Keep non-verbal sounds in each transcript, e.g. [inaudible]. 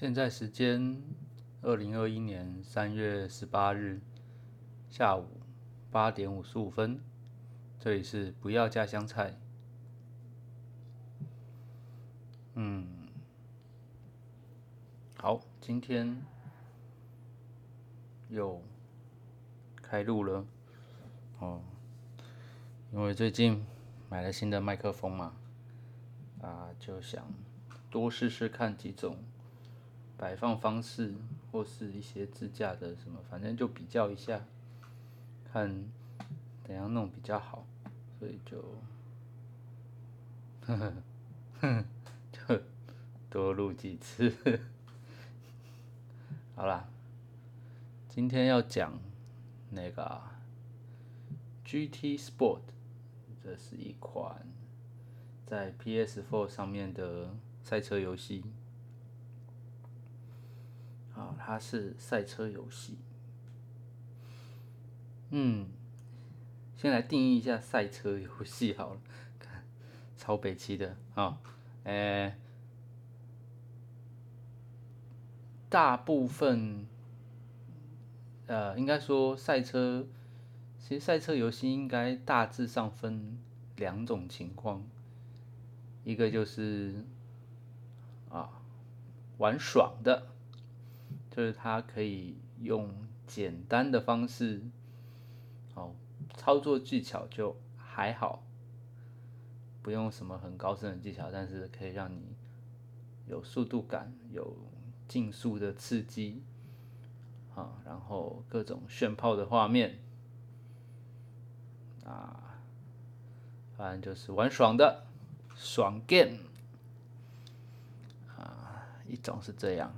现在时间二零二一年三月十八日下午八点五十五分，这里是不要加香菜。嗯，好，今天又开录了哦，因为最近买了新的麦克风嘛，啊，就想多试试看几种。摆放方式或是一些支架的什么，反正就比较一下，看怎样弄比较好，所以就，呵呵，呵，就多录几次。好啦，今天要讲那个 GT Sport，这是一款在 PS4 上面的赛车游戏。啊，它是赛车游戏。嗯，先来定义一下赛车游戏好了，看超北七的啊，诶，大部分，呃，应该说赛车，其实赛车游戏应该大致上分两种情况，一个就是啊玩爽的。就是它可以用简单的方式，哦，操作技巧就还好，不用什么很高深的技巧，但是可以让你有速度感，有竞速的刺激，啊，然后各种炫炮的画面，啊，反正就是玩爽的，爽 game，啊，一种是这样。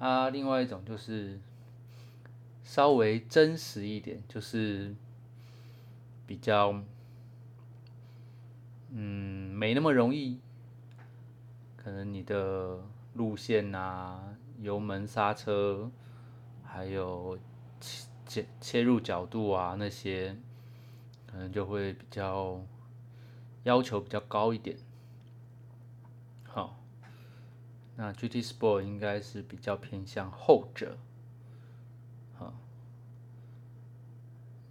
啊，另外一种就是稍微真实一点，就是比较，嗯，没那么容易。可能你的路线啊、油门、刹车，还有切切切入角度啊那些，可能就会比较要求比较高一点。好。那 GT Sport 应该是比较偏向后者，好。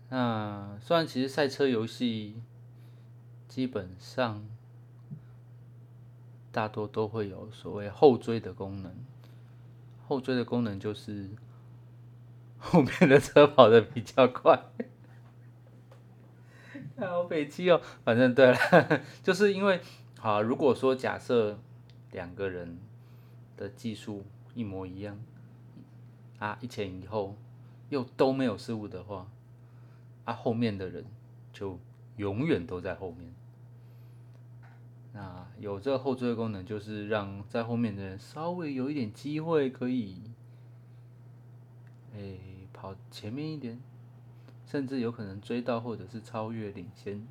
那虽然其实赛车游戏基本上大多都会有所谓后追的功能，后追的功能就是 [laughs] 后面的车跑的比较快，[laughs] 好北气哦。反正对了，[laughs] 就是因为好，如果说假设两个人。的技术一模一样啊，一前一后又都没有失误的话，啊，后面的人就永远都在后面。那有这个后追功能，就是让在后面的人稍微有一点机会可以，哎，跑前面一点，甚至有可能追到或者是超越领先。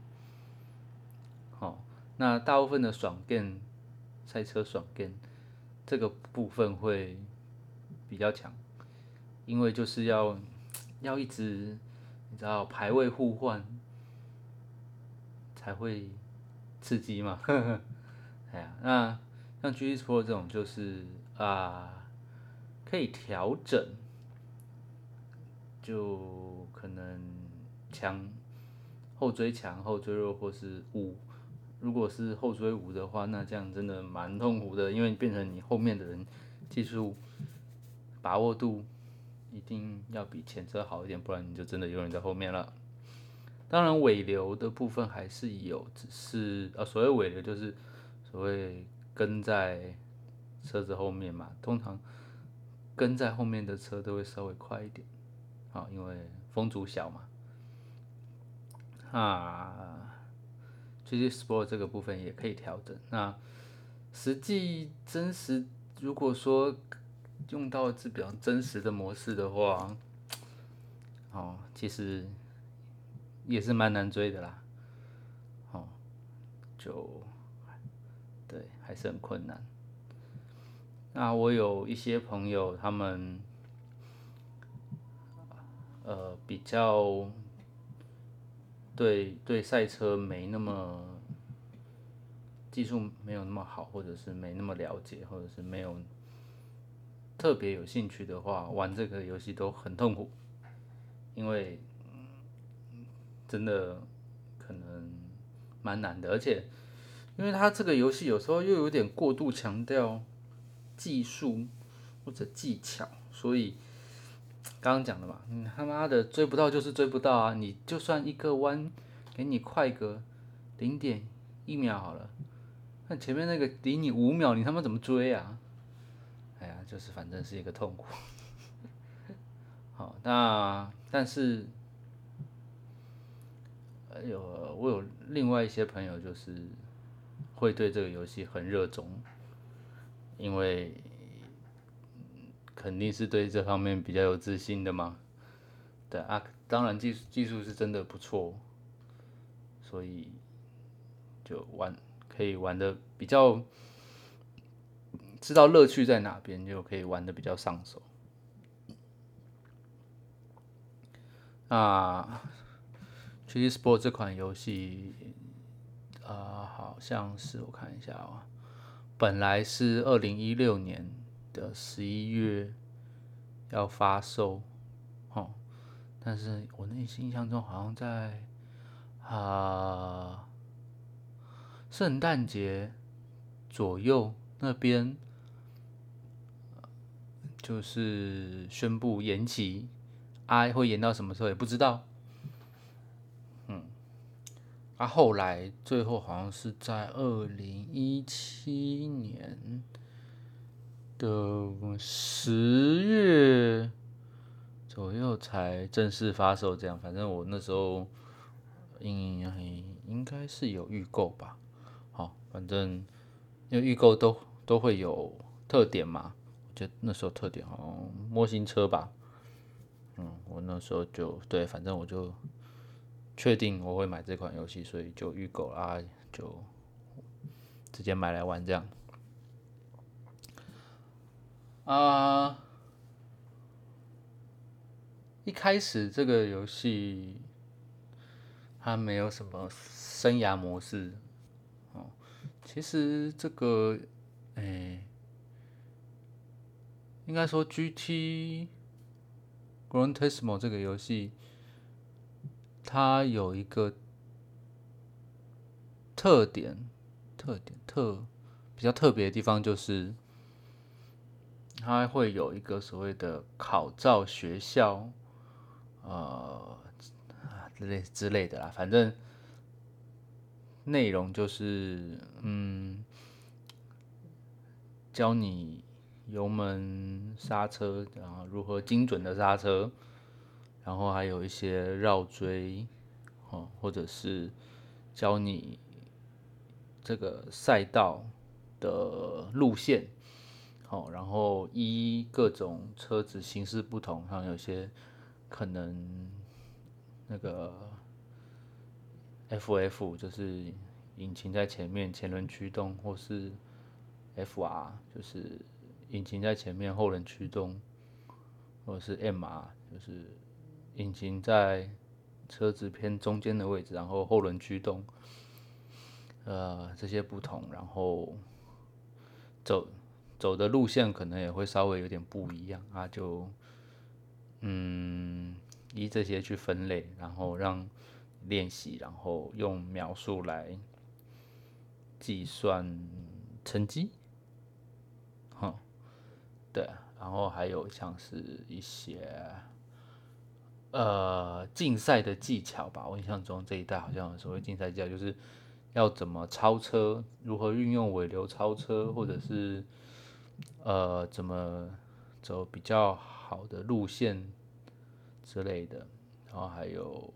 好，那大部分的爽 game 赛车爽 game。这个部分会比较强，因为就是要要一直你知道排位互换才会刺激嘛。[laughs] 哎呀，那像 G T Sport 这种就是啊可以调整，就可能强后追强后追弱或是五。如果是后追五的话，那这样真的蛮痛苦的，因为变成你后面的人技术把握度一定要比前车好一点，不然你就真的永远在后面了。当然尾流的部分还是有，只是呃所谓尾流就是所谓跟在车子后面嘛，通常跟在后面的车都会稍微快一点，啊，因为风阻小嘛，啊。GT Sport 这个部分也可以调整。那实际真实，如果说用到是比较真实的模式的话，哦，其实也是蛮难追的啦。哦，就对，还是很困难。那我有一些朋友，他们呃比较。对对，赛车没那么技术没有那么好，或者是没那么了解，或者是没有特别有兴趣的话，玩这个游戏都很痛苦，因为真的可能蛮难的，而且因为它这个游戏有时候又有点过度强调技术或者技巧，所以刚刚讲的嘛，你他妈的追不到就是追不到啊！你就算一个弯给你快个零点一秒好了，那前面那个离你五秒，你他妈怎么追啊？哎呀，就是反正是一个痛苦。[laughs] 好，那但是，呃，有我有另外一些朋友，就是会对这个游戏很热衷，因为肯定是对这方面比较有自信的嘛。对啊，当然技术技术是真的不错，所以就玩可以玩的比较。知道乐趣在哪边，就可以玩的比较上手。啊 g Sport 这款游戏，呃，好像是我看一下啊，本来是二零一六年的十一月要发售，哦，但是我内心印象中好像在啊圣诞节左右那边。就是宣布延期，啊，会延到什么时候也不知道。嗯，啊，后来最后好像是在二零一七年的十月左右才正式发售，这样。反正我那时候应应该是有预购吧。好，反正因为预购都都会有特点嘛。就那时候特点哦，模型车吧，嗯，我那时候就对，反正我就确定我会买这款游戏，所以就预购啊，就直接买来玩这样。啊，一开始这个游戏它没有什么生涯模式哦，其实这个哎。应该说，G T Grand Turismo 这个游戏，它有一个特点，特点特比较特别的地方就是，它会有一个所谓的考照学校，呃，之类之类的啦，反正内容就是，嗯，教你。油门、刹车，然后如何精准的刹车，然后还有一些绕锥，哦，或者是教你这个赛道的路线，好，然后依各种车子形式不同，像有些可能那个 FF 就是引擎在前面，前轮驱动，或是 FR 就是。引擎在前面，后轮驱动，或者是 MR，就是引擎在车子偏中间的位置，然后后轮驱动，呃，这些不同，然后走走的路线可能也会稍微有点不一样啊，就嗯，依这些去分类，然后让练习，然后用描述来计算成绩。对，然后还有像是一些呃竞赛的技巧吧。我印象中这一代好像所谓竞赛技巧，就是要怎么超车，如何运用尾流超车，或者是呃怎么走比较好的路线之类的。然后还有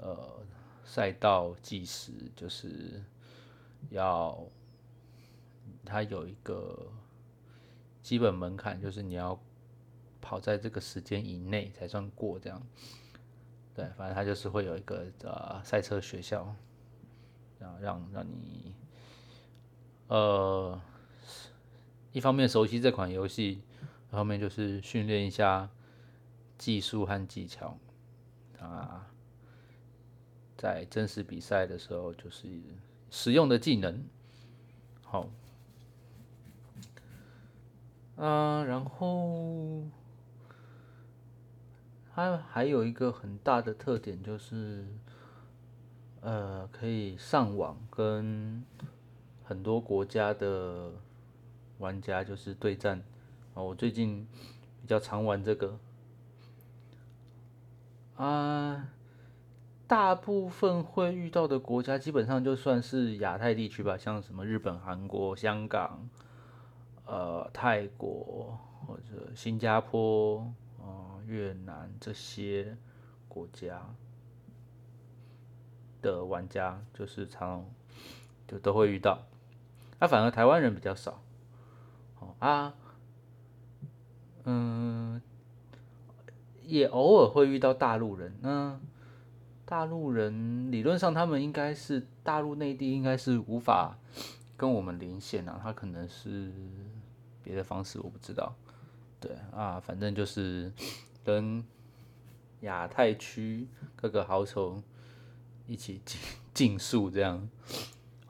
呃赛道计时，就是要它有一个。基本门槛就是你要跑在这个时间以内才算过，这样。对，反正它就是会有一个呃赛车学校，然后让让你呃一方面熟悉这款游戏，一方面就是训练一下技术和技巧啊，在真实比赛的时候就是使用的技能。好。啊，然后它还有一个很大的特点就是，呃，可以上网跟很多国家的玩家就是对战。哦，我最近比较常玩这个。啊，大部分会遇到的国家基本上就算是亚太地区吧，像什么日本、韩国、香港。呃，泰国或者新加坡、呃越南这些国家的玩家，就是常就都会遇到。啊，反而台湾人比较少。啊，嗯，也偶尔会遇到大陆人。那大陆人理论上他们应该是大陆内地应该是无法跟我们连线啊，他可能是。别的方式我不知道，对啊，反正就是跟亚太区各个好手一起 [laughs] 竞竞速这样，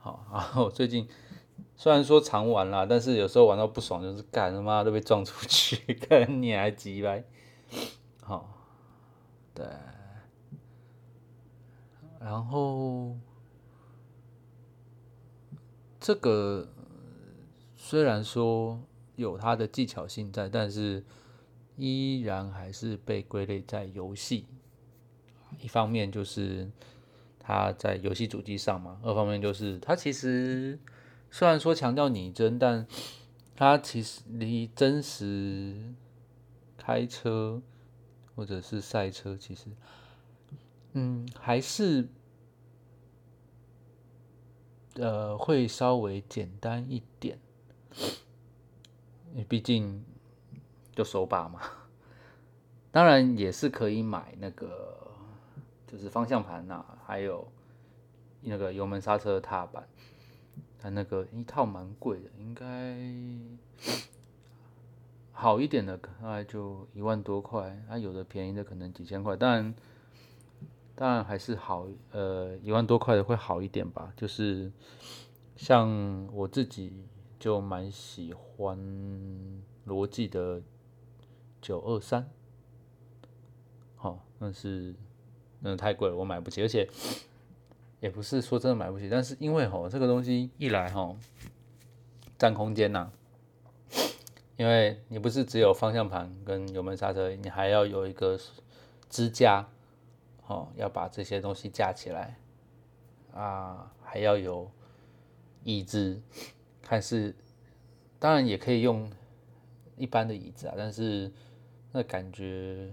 好，然后最近虽然说常玩啦，但是有时候玩到不爽就是干他妈都被撞出去，看你还急呗，好，对，然后这个虽然说。有它的技巧性在，但是依然还是被归类在游戏。一方面就是它在游戏主机上嘛，二方面就是它其实虽然说强调拟真，但它其实离真实开车或者是赛车，其实嗯还是呃会稍微简单一点。你毕竟就手把嘛，当然也是可以买那个，就是方向盘呐，还有那个油门刹车踏板，它那个一套蛮贵的，应该好一点的大概就一万多块，它有的便宜的可能几千块，当然当然还是好，呃一万多块的会好一点吧，就是像我自己。就蛮喜欢罗技的九二三，好，但是那太贵了，我买不起，而且也不是说真的买不起，但是因为吼这个东西一来吼占空间呐，因为你不是只有方向盘跟油门刹车，你还要有一个支架，哦，要把这些东西架起来啊，还要有椅子。看是，当然也可以用一般的椅子啊，但是那感觉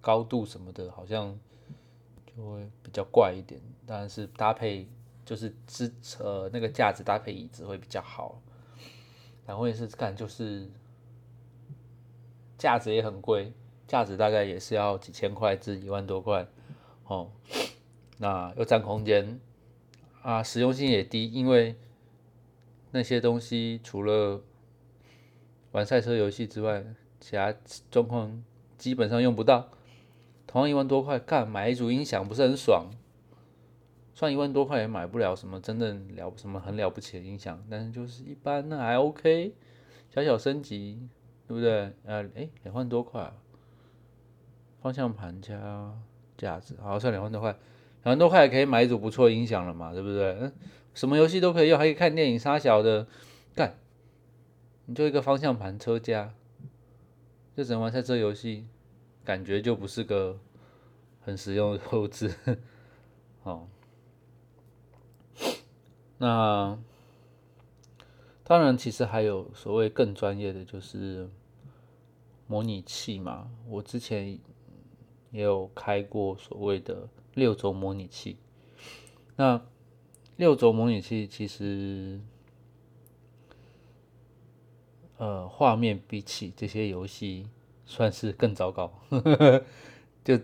高度什么的，好像就会比较怪一点。当然是搭配就是支呃那个架子搭配椅子会比较好。然后也是看就是架子也很贵，架子大概也是要几千块至一万多块哦。那又占空间啊，实用性也低，因为。那些东西除了玩赛车游戏之外，其他状况基本上用不到。同样一万多块，干买一组音响不是很爽？算一万多块也买不了什么真正了什么很了不起的音响，但是就是一般那还 OK，小小升级，对不对？呃，哎，两万多块，方向盘加架子，好算两万多块，两万多块也可以买一组不错音响了嘛，对不对？嗯。什么游戏都可以用，还可以看电影、杀小的，干，你就一个方向盘、车架，就只能玩赛车游戏，感觉就不是个很实用的后置。好，那当然，其实还有所谓更专业的，就是模拟器嘛。我之前也有开过所谓的六轴模拟器，那。六轴模拟器其实，呃，画面比起这些游戏算是更糟糕，[laughs] 就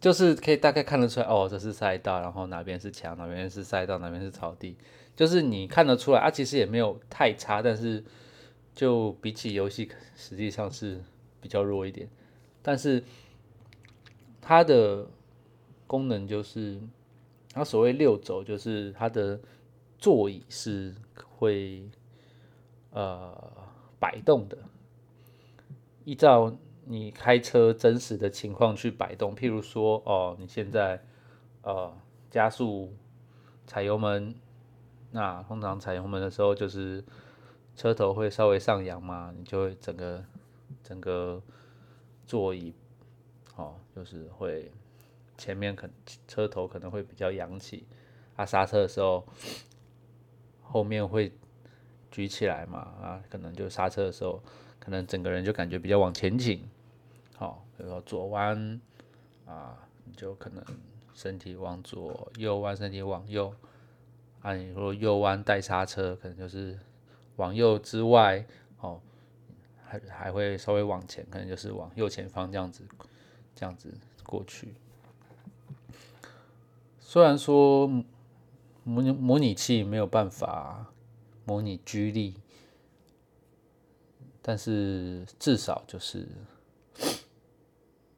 就是可以大概看得出来，哦，这是赛道，然后哪边是墙，哪边是赛道，哪边是草地，就是你看得出来啊，其实也没有太差，但是就比起游戏实际上是比较弱一点，但是它的功能就是。它所谓六轴，就是它的座椅是会呃摆动的，依照你开车真实的情况去摆动。譬如说，哦，你现在呃加速踩油门，那通常踩油门的时候就是车头会稍微上扬嘛，你就会整个整个座椅哦，就是会前面可车头可能会比较扬起，啊刹车的时候后面会举起来嘛，啊可能就刹车的时候。可能整个人就感觉比较往前倾，好，比如说左弯啊，你就可能身体往左，右弯身体往右，啊，你如果右弯带刹车，可能就是往右之外，哦，还还会稍微往前，可能就是往右前方这样子，这样子过去。虽然说模模拟器没有办法模拟居力。但是至少就是，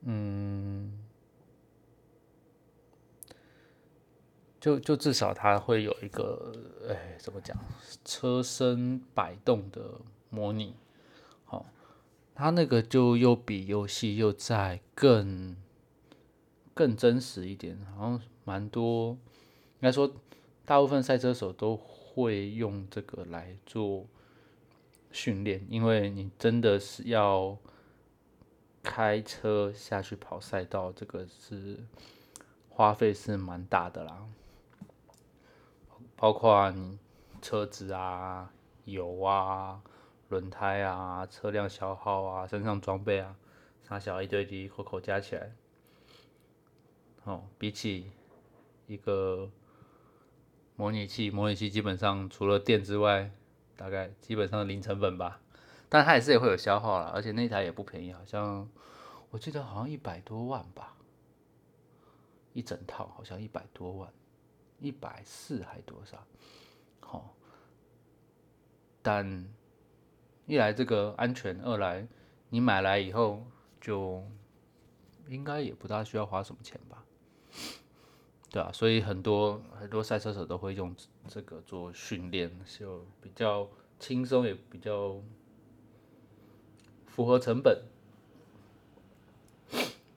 嗯，就就至少它会有一个，哎，怎么讲，车身摆动的模拟，好，它那个就又比游戏又在更更真实一点，好像蛮多，应该说大部分赛车手都会用这个来做。训练，因为你真的是要开车下去跑赛道，这个是花费是蛮大的啦。包括你车子啊、油啊、轮胎啊、车辆消耗啊、身上装备啊，大小一堆的口口加起来，哦，比起一个模拟器，模拟器基本上除了电之外。大概基本上零成本吧，但它也是也会有消耗了，而且那台也不便宜，好像我记得好像一百多万吧，一整套好像一百多万，一百四还多少？好，但一来这个安全，二来你买来以后就应该也不大需要花什么钱吧。对啊，所以很多很多赛车手都会用这个做训练，就比较轻松，也比较符合成本。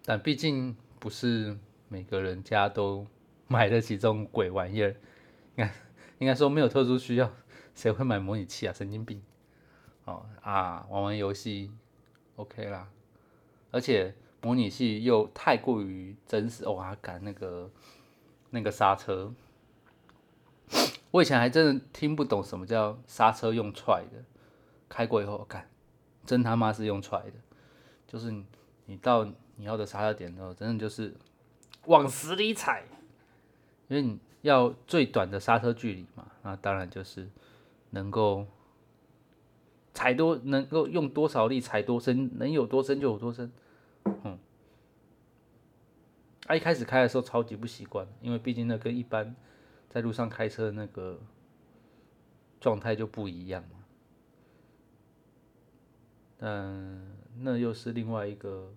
但毕竟不是每个人家都买得起这种鬼玩意儿，应该应该说没有特殊需要，谁会买模拟器啊？神经病！哦啊，玩玩游戏 OK 啦，而且模拟器又太过于真实，哇，赶那个。那个刹车，我以前还真的听不懂什么叫刹车用踹的，开过以后，看，真他妈是用踹的，就是你到你要的刹车点的时候，真的就是往死里踩，因为你要最短的刹车距离嘛，那当然就是能够踩多，能够用多少力踩多深，能有多深就有多深，嗯。他一开始开的时候超级不习惯，因为毕竟那跟一般在路上开车的那个状态就不一样嘛。嗯，那又是另外一个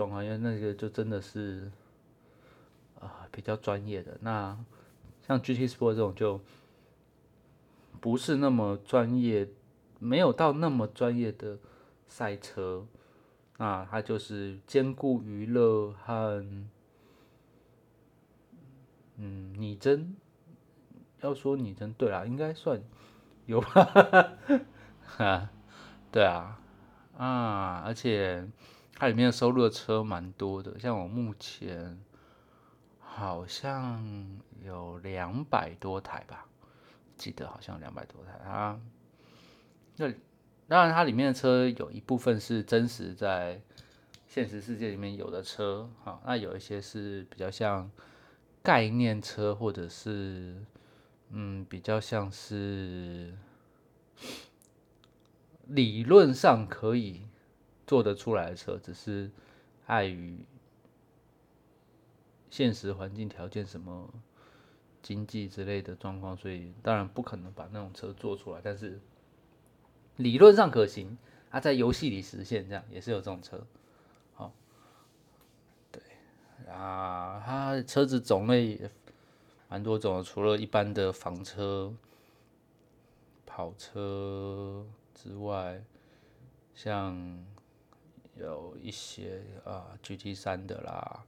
状况，因为那个就真的是啊比较专业的。那像 GT Sport 这种就不是那么专业，没有到那么专业的赛车。那它就是兼顾娱乐和嗯拟真，要说拟真，对啊，应该算有吧，[laughs] 哈，对啊，啊，而且它里面的收录的车蛮多的，像我目前好像有两百多台吧，记得好像两百多台啊，那。当然，它里面的车有一部分是真实在现实世界里面有的车，好，那有一些是比较像概念车，或者是嗯，比较像是理论上可以做得出来的车，只是碍于现实环境条件、什么经济之类的状况，所以当然不可能把那种车做出来，但是。理论上可行，它在游戏里实现，这样也是有这种车，好，对啊，它车子种类蛮多种的，除了一般的房车、跑车之外，像有一些啊 GT 三的啦，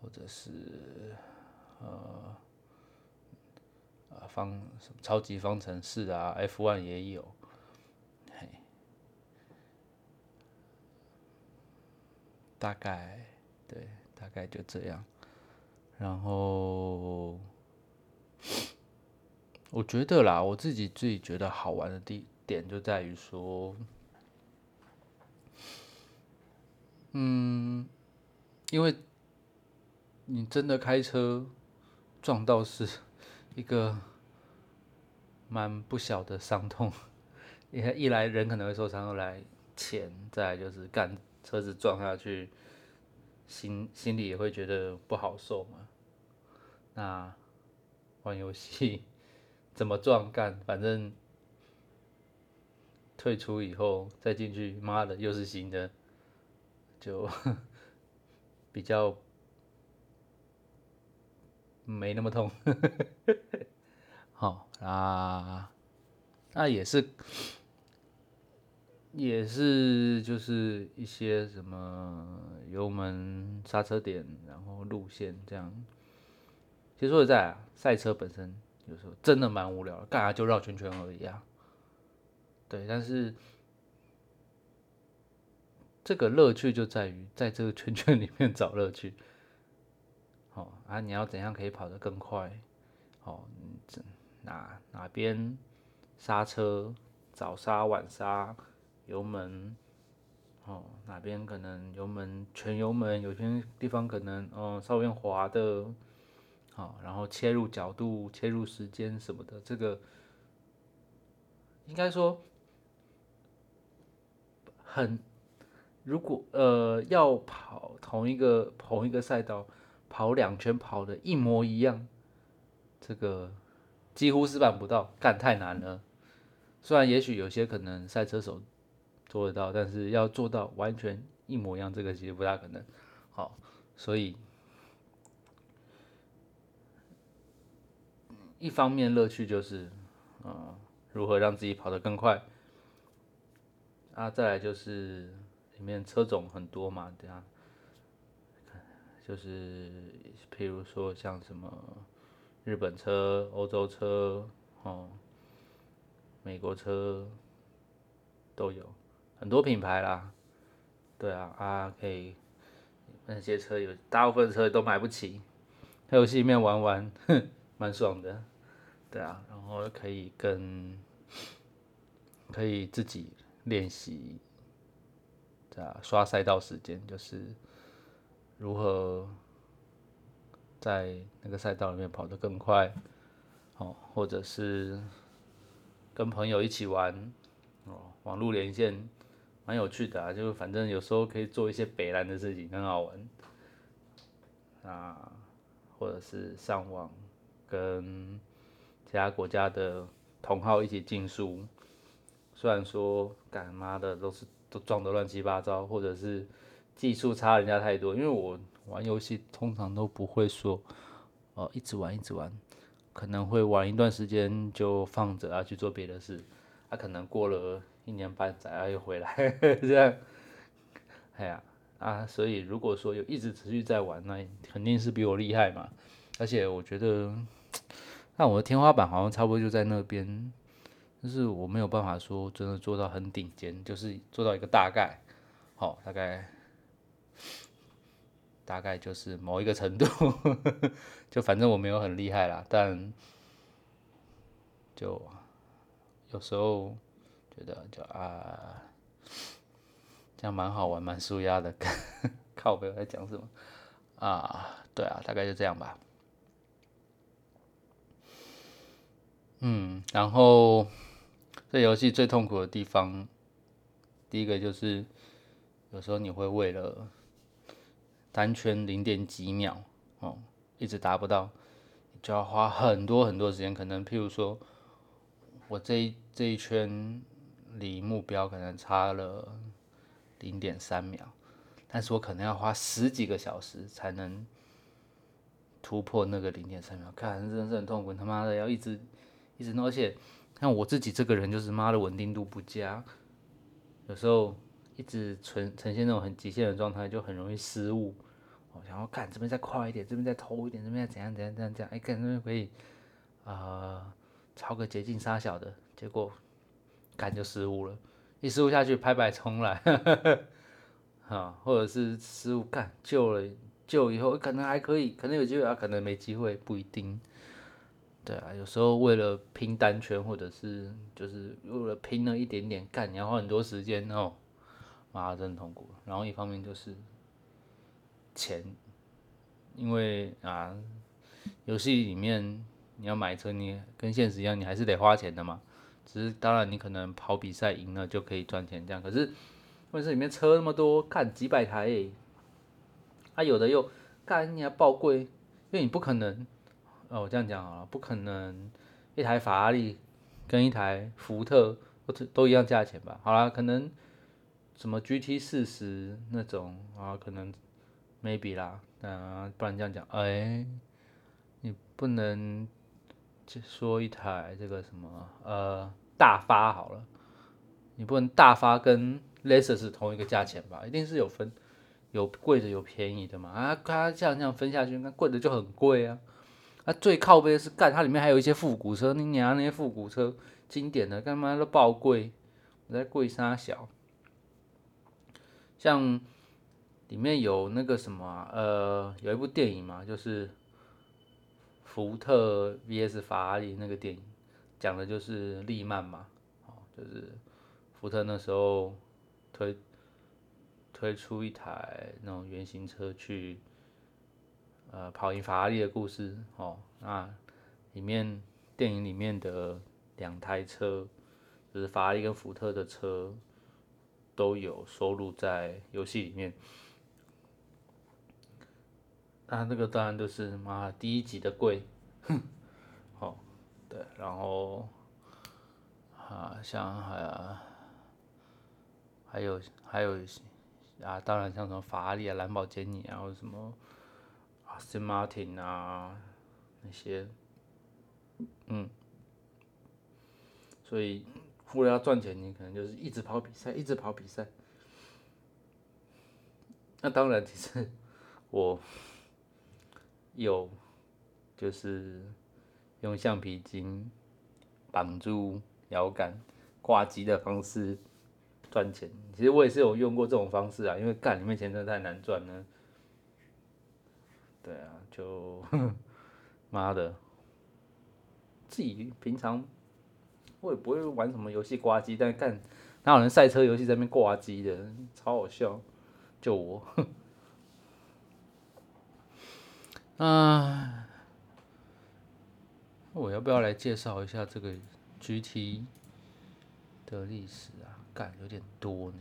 或者是呃啊方什么超级方程式啊，F one 也有，嘿，大概对，大概就这样。然后我觉得啦，我自己自己觉得好玩的地点就在于说，嗯，因为你真的开车撞到是一个蛮不小的伤痛，[laughs] 一一来人可能会受伤，二来钱，再来就是干车子撞下去。心心里也会觉得不好受嘛。那玩游戏怎么撞干，反正退出以后再进去，妈的又是新的，就 [laughs] 比较没那么痛。好啊，那也是。也是就是一些什么油门、刹车点，然后路线这样。其实说实在啊，赛车本身有时候真的蛮无聊的，干啥就绕圈圈而已啊。对，但是这个乐趣就在于在这个圈圈里面找乐趣。好啊，你要怎样可以跑得更快？好，哪哪边刹车早刹晚刹？油门，哦，哪边可能油门全油门，有些地方可能哦稍微滑的，好，然后切入角度、切入时间什么的，这个应该说很，如果呃要跑同一个同一个赛道跑两圈跑的一模一样，这个几乎是办不到，干太难了。虽然也许有些可能赛车手。做得到，但是要做到完全一模一样，这个其实不大可能。好，所以一方面乐趣就是，嗯，如何让自己跑得更快。啊，再来就是里面车种很多嘛，对啊，就是譬如说像什么日本车、欧洲车、哦，美国车都有。很多品牌啦，对啊，啊可以，那些车有大部分车都买不起，在游戏里面玩玩，哼，蛮爽的，对啊，然后可以跟，可以自己练习，啊，刷赛道时间，就是如何在那个赛道里面跑得更快，哦，或者是跟朋友一起玩，哦，网络连线。蛮有趣的啊，就反正有时候可以做一些北蓝的事情，很好玩。啊，或者是上网跟其他国家的同号一起竞速，虽然说干妈的都是都撞得乱七八糟，或者是技术差人家太多，因为我玩游戏通常都不会说，哦一直玩一直玩，可能会玩一段时间就放着啊去做别的事，他可能过了。一年半载啊又回来，[laughs] 这样，哎呀啊，所以如果说有一直持续在玩，那肯定是比我厉害嘛。而且我觉得，[tsk] 那我的天花板好像差不多就在那边，就是我没有办法说真的做到很顶尖，就是做到一个大概，好，大概，大概就是某一个程度，[laughs] 就反正我没有很厉害啦，但就有时候。觉得就啊，这样蛮好玩，蛮舒压的。[laughs] 靠背在讲什么啊？对啊，大概就这样吧。嗯，然后这游戏最痛苦的地方，第一个就是有时候你会为了单圈零点几秒哦，一直达不到，就要花很多很多时间。可能譬如说，我这一这一圈。离目标可能差了零点三秒，但是我可能要花十几个小时才能突破那个零点三秒，看真的是很痛苦。他妈的要一直一直弄，而且像我自己这个人就是妈的稳定度不佳，有时候一直呈呈现那种很极限的状态，就很容易失误。我想要干这边再快一点，这边再偷一点，这边再怎样怎样怎样怎样，哎，干这边可以啊，抄个捷径杀小的，结果干就失误了，一失误下去拍拍重来，啊，[laughs] 或者是失误干救了救以后可能还可以，可能有机会啊，可能没机会，不一定。对啊，有时候为了拼单圈，或者是就是为了拼了一点点干，你要花很多时间哦，妈真痛苦。然后一方面就是钱，因为啊，游戏里面你要买车，你跟现实一样，你还是得花钱的嘛。只是当然你可能跑比赛赢了就可以赚钱这样，可是问题是里面车那么多，干几百台，啊有的又干你还爆贵，因为你不可能。哦，我这样讲好了，不可能一台法拉利跟一台福特都都一样价钱吧？好啦，可能什么 GT 四十那种啊，可能 maybe 啦，啊，不然这样讲，哎，你不能就说一台这个什么呃大发好了，你不能大发跟 Lexus 同一个价钱吧？一定是有分有贵的有便宜的嘛？啊，它这样这样分下去，那贵的就很贵啊。那最靠背的是干，它里面还有一些复古车，你娘那些复古车经典的，干嘛都爆贵，我在贵沙小，像里面有那个什么，呃，有一部电影嘛，就是福特 VS 法拉利那个电影，讲的就是利曼嘛，哦，就是福特那时候推推出一台那种原型车去。呃，跑赢法拉利的故事哦，那里面电影里面的两台车，就是法拉利跟福特的车，都有收录在游戏里面。那那个当然就是妈第一集的贵，哼，好，对，然后啊，像还还有还有啊，当然像什么法拉利啊、兰博基尼啊，或者什么。Smarting 啊，那些，嗯，所以为了要赚钱，你可能就是一直跑比赛，一直跑比赛。那当然，其实我有就是用橡皮筋绑住摇杆挂机的方式赚钱。其实我也是有用过这种方式啊，因为干里面钱真的太难赚了。对啊，就 [laughs] 妈的，自己平常我也不会玩什么游戏挂机，但干哪有人赛车游戏在那边挂机的，超好笑，就我。[laughs] 啊，我要不要来介绍一下这个 GT 的历史啊？干有点多呢。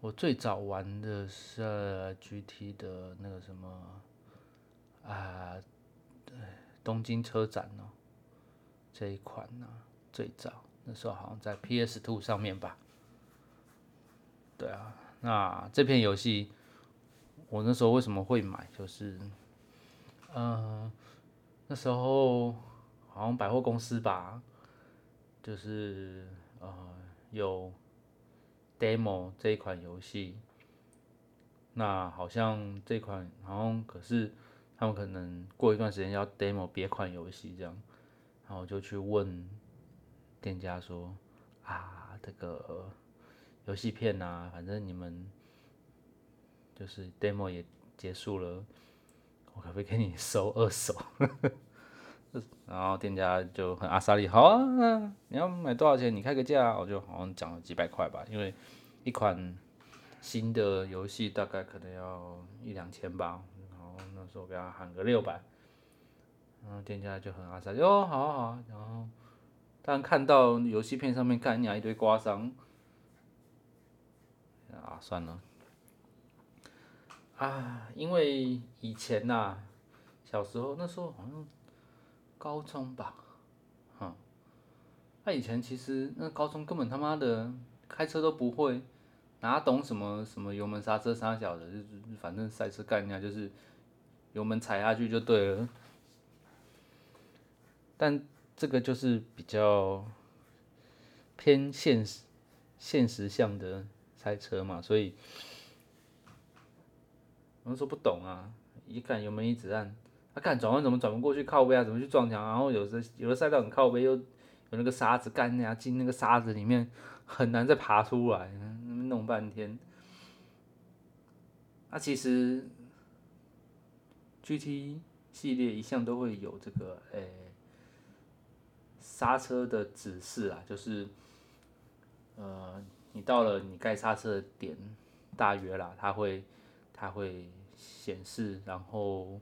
我最早玩的是 GT 的那个什么啊，对东京车展哦，这一款呢最早那时候好像在 PS Two 上面吧。对啊，那这片游戏我那时候为什么会买？就是，嗯，那时候好像百货公司吧，就是呃有。Demo 这一款游戏，那好像这款好像可是他们可能过一段时间要 demo 别款游戏这样，然后就去问店家说啊，这个游戏片呐，反正你们就是 demo 也结束了，我可不可以给你收二手？[laughs] 然后店家就很阿萨利，好啊，你要买多少钱？你开个价，我就好像讲了几百块吧，因为一款新的游戏大概可能要一两千吧，然后那时候给他喊个六百，然后店家就很阿萨利，哦，好好，然后但看到游戏片上面看人一堆刮伤，啊，算了，啊，因为以前呐，小时候那时候好像。高中吧，哈，他以前其实那高中根本他妈的开车都不会，哪懂什么什么油门刹车刹小的，就是反正赛车概念就是油门踩下去就对了，但这个就是比较偏现实、现实向的赛车嘛，所以我说不懂啊，一看油门一直按，他看转弯怎么转不过去，靠背啊，怎么去撞墙，然后有的有的赛道很靠背，又有那个沙子干呀，进那个沙子里面很难再爬出来，弄半天。那其实 GT 系列一向都会有这个诶刹车的指示啊，就是呃你到了你该刹车的点，大约啦，它会它会显示，然后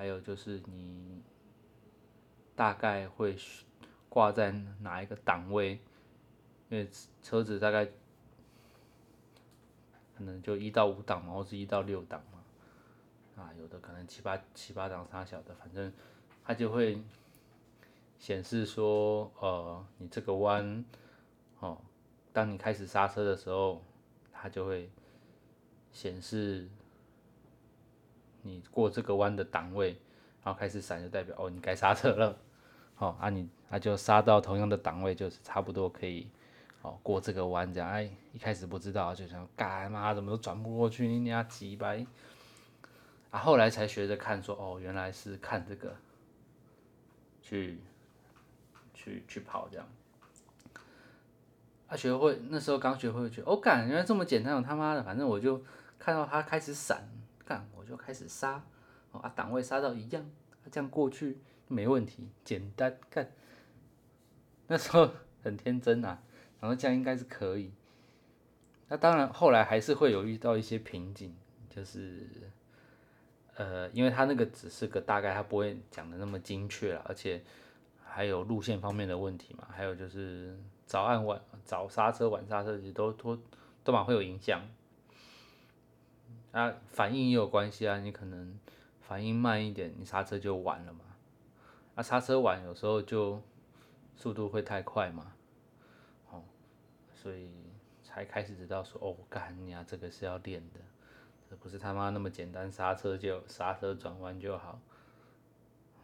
还有就是你大概会挂在哪一个档位，因为车子大概。可能就一到五档嘛，或是一到六档嘛，啊，有的可能七八七八档差小的，反正它就会显示说，呃，你这个弯，哦，当你开始刹车的时候，它就会显示你过这个弯的档位，然后开始闪就代表哦，你该刹车了，好，[laughs] 啊你那就刹到同样的档位，就是差不多可以。哦，过这个弯这样，哎，一开始不知道，就想干嘛，怎么都转不过去，你俩几百，啊，后来才学着看，说哦，原来是看这个，去，去去跑这样，啊，学会那时候刚学会，觉得哦干，原来这么简单，我他妈的，反正我就看到他开始闪，我就开始刹，哦啊，档位刹到一样，这样过去没问题，简单干，那时候 [laughs] 很天真啊。然后这样应该是可以，那当然后来还是会有遇到一些瓶颈，就是，呃，因为他那个只是个大概，他不会讲的那么精确了，而且还有路线方面的问题嘛，还有就是早按晚早刹车晚刹车，其实都都都蛮会有影响，啊，反应也有关系啊，你可能反应慢一点，你刹车就晚了嘛，啊，刹车晚有时候就速度会太快嘛。哦所以才开始知道说哦，干呀，这个是要练的，这不是他妈那么简单，刹车就刹车转弯就好。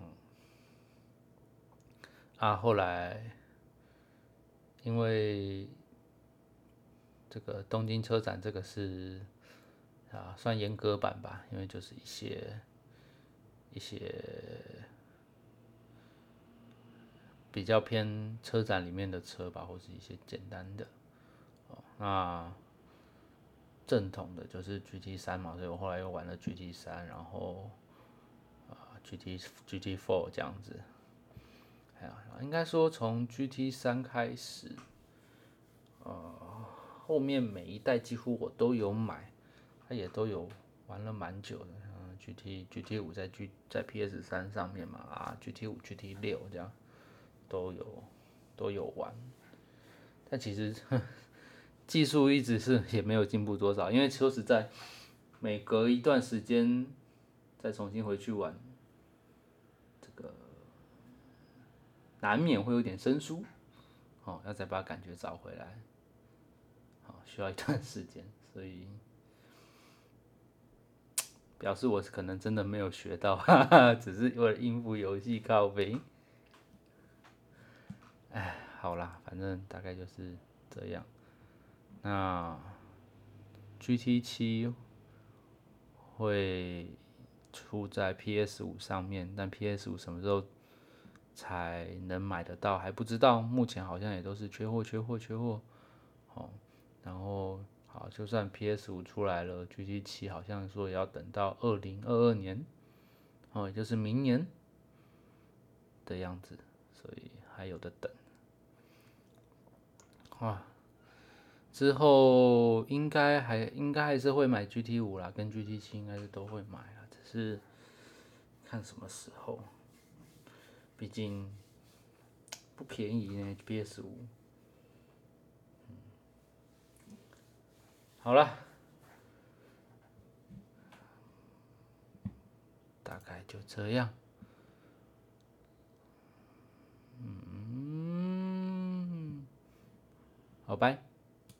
嗯，啊，后来因为这个东京车展这个是啊算严格版吧，因为就是一些一些比较偏车展里面的车吧，或是一些简单的。哦那正统的就是 GT 三嘛，所以我后来又玩了 GT 三，然后啊 GT GT Four 这样子。哎呀，应该说从 GT 三开始，呃，后面每一代几乎我都有买，他也都有玩了蛮久的。嗯，GT GT 五在 G 在 PS 三上面嘛，啊 GT 五 GT 六这样都有都有玩，但其实。技术一直是也没有进步多少，因为说实在，每隔一段时间再重新回去玩，这个难免会有点生疏，哦，要再把感觉找回来，好，需要一段时间，所以表示我是可能真的没有学到，哈哈，只是为了应付游戏靠背。哎，好啦，反正大概就是这样。那 GT 七会出在 PS 五上面，但 PS 五什么时候才能买得到还不知道。目前好像也都是缺货、缺货、缺货。哦，然后好，就算 PS 五出来了，GT 七好像说也要等到二零二二年，哦，也就是明年的样子，所以还有的等。哇！之后应该还应该还是会买 GT 五啦，跟 GT 七应该是都会买啦，只是看什么时候，毕竟不便宜呢，PS 五。好了，大概就这样。嗯，好拜。